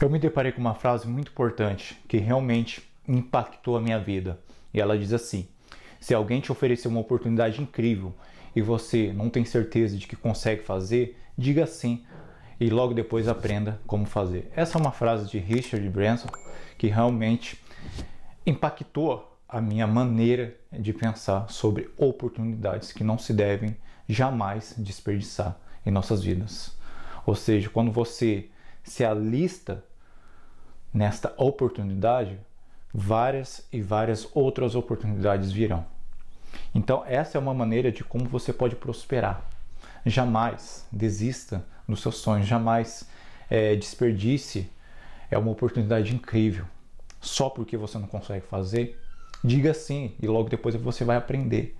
Eu me deparei com uma frase muito importante que realmente impactou a minha vida. E ela diz assim: Se alguém te oferecer uma oportunidade incrível e você não tem certeza de que consegue fazer, diga sim e logo depois aprenda como fazer. Essa é uma frase de Richard Branson que realmente impactou a minha maneira de pensar sobre oportunidades que não se devem jamais desperdiçar em nossas vidas. Ou seja, quando você se alista nesta oportunidade, várias e várias outras oportunidades virão. Então, essa é uma maneira de como você pode prosperar. Jamais desista dos seus sonhos, jamais é, desperdice é uma oportunidade incrível. Só porque você não consegue fazer, diga sim e logo depois você vai aprender.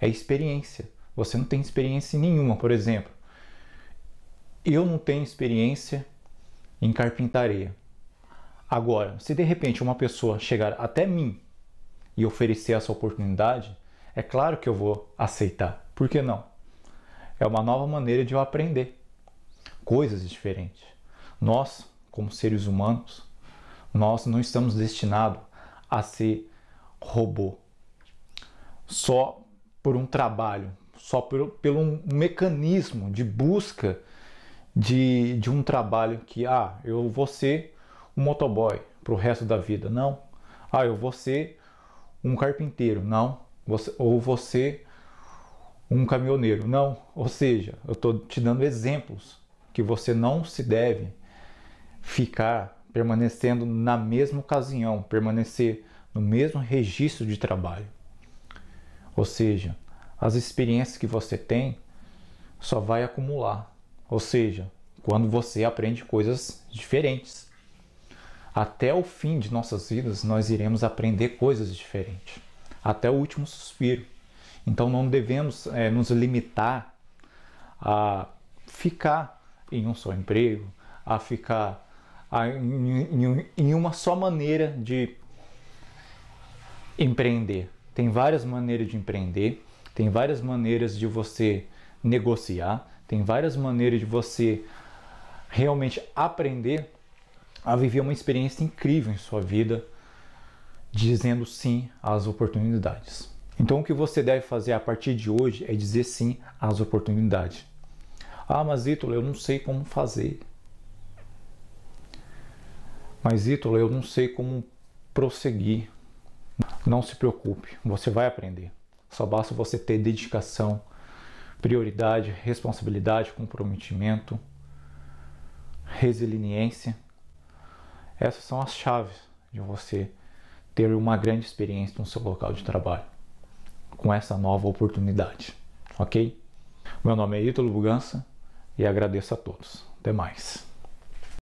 É experiência. Você não tem experiência nenhuma, por exemplo. Eu não tenho experiência em carpintaria. Agora, se de repente uma pessoa chegar até mim e oferecer essa oportunidade, é claro que eu vou aceitar. Por que não? É uma nova maneira de eu aprender coisas diferentes. Nós, como seres humanos, nós não estamos destinados a ser robô só por um trabalho, só por, pelo um mecanismo de busca de, de um trabalho que, ah, eu vou ser um motoboy para o resto da vida. Não. Ah, eu vou ser um carpinteiro. Não. Ou você um caminhoneiro. Não. Ou seja, eu estou te dando exemplos que você não se deve ficar permanecendo na mesma ocasião, permanecer no mesmo registro de trabalho. Ou seja, as experiências que você tem só vai acumular. Ou seja, quando você aprende coisas diferentes até o fim de nossas vidas nós iremos aprender coisas diferentes, até o último suspiro. Então não devemos é, nos limitar a ficar em um só emprego, a ficar a, em, em, em uma só maneira de empreender. Tem várias maneiras de empreender, tem várias maneiras de você negociar, tem várias maneiras de você realmente aprender a viver uma experiência incrível em sua vida, dizendo sim às oportunidades. Então, o que você deve fazer a partir de hoje é dizer sim às oportunidades. Ah, mas Ítalo, eu não sei como fazer. Mas Ítalo, eu não sei como prosseguir. Não se preocupe, você vai aprender. Só basta você ter dedicação, prioridade, responsabilidade, comprometimento, resiliência essas são as chaves de você ter uma grande experiência no seu local de trabalho com essa nova oportunidade, ok? Meu nome é Ítalo Bugança e agradeço a todos. Até mais.